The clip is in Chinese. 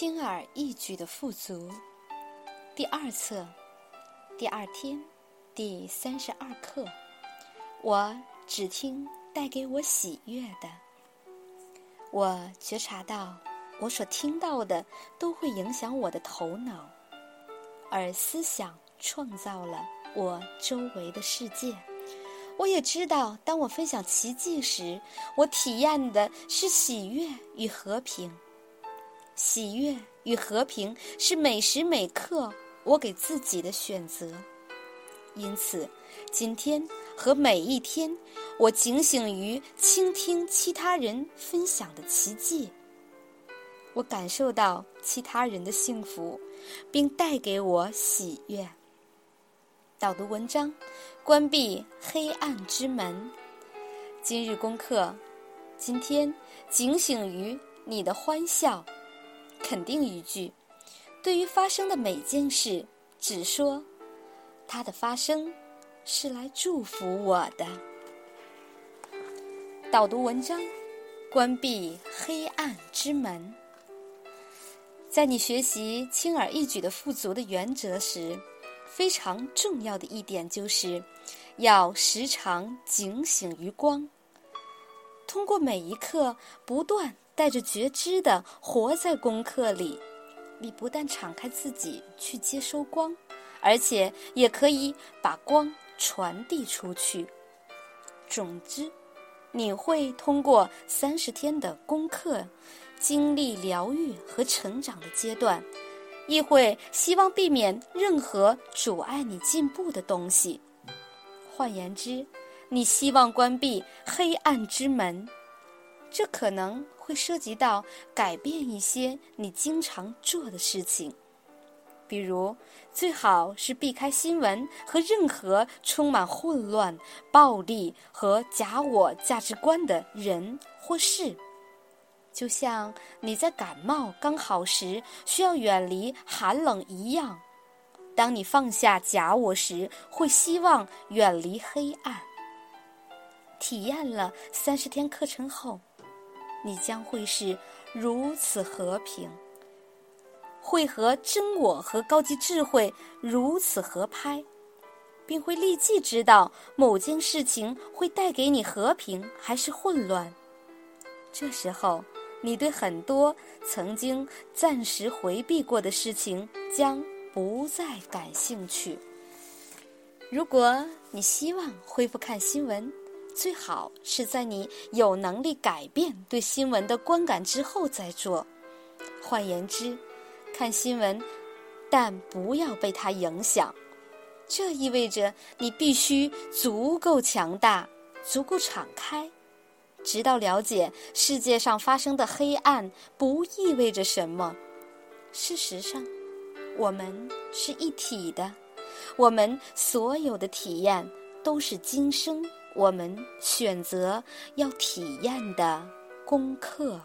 轻而易举的富足，第二册，第二天，第三十二课。我只听带给我喜悦的。我觉察到，我所听到的都会影响我的头脑，而思想创造了我周围的世界。我也知道，当我分享奇迹时，我体验的是喜悦与和平。喜悦与和平是每时每刻我给自己的选择。因此，今天和每一天，我警醒于倾听其他人分享的奇迹。我感受到其他人的幸福，并带给我喜悦。导读文章：关闭黑暗之门。今日功课：今天警醒于你的欢笑。肯定语句，对于发生的每件事，只说它的发生是来祝福我的。导读文章：关闭黑暗之门。在你学习轻而易举的富足的原则时，非常重要的一点就是，要时常警醒于光，通过每一刻不断。带着觉知的活在功课里，你不但敞开自己去接收光，而且也可以把光传递出去。总之，你会通过三十天的功课，经历疗愈和成长的阶段，亦会希望避免任何阻碍你进步的东西。换言之，你希望关闭黑暗之门。这可能会涉及到改变一些你经常做的事情，比如最好是避开新闻和任何充满混乱、暴力和假我价值观的人或事。就像你在感冒刚好时需要远离寒冷一样，当你放下假我时，会希望远离黑暗。体验了三十天课程后。你将会是如此和平，会和真我和高级智慧如此合拍，并会立即知道某件事情会带给你和平还是混乱。这时候，你对很多曾经暂时回避过的事情将不再感兴趣。如果你希望恢复看新闻，最好是在你有能力改变对新闻的观感之后再做。换言之，看新闻，但不要被它影响。这意味着你必须足够强大，足够敞开，直到了解世界上发生的黑暗不意味着什么。事实上，我们是一体的，我们所有的体验都是今生。我们选择要体验的功课。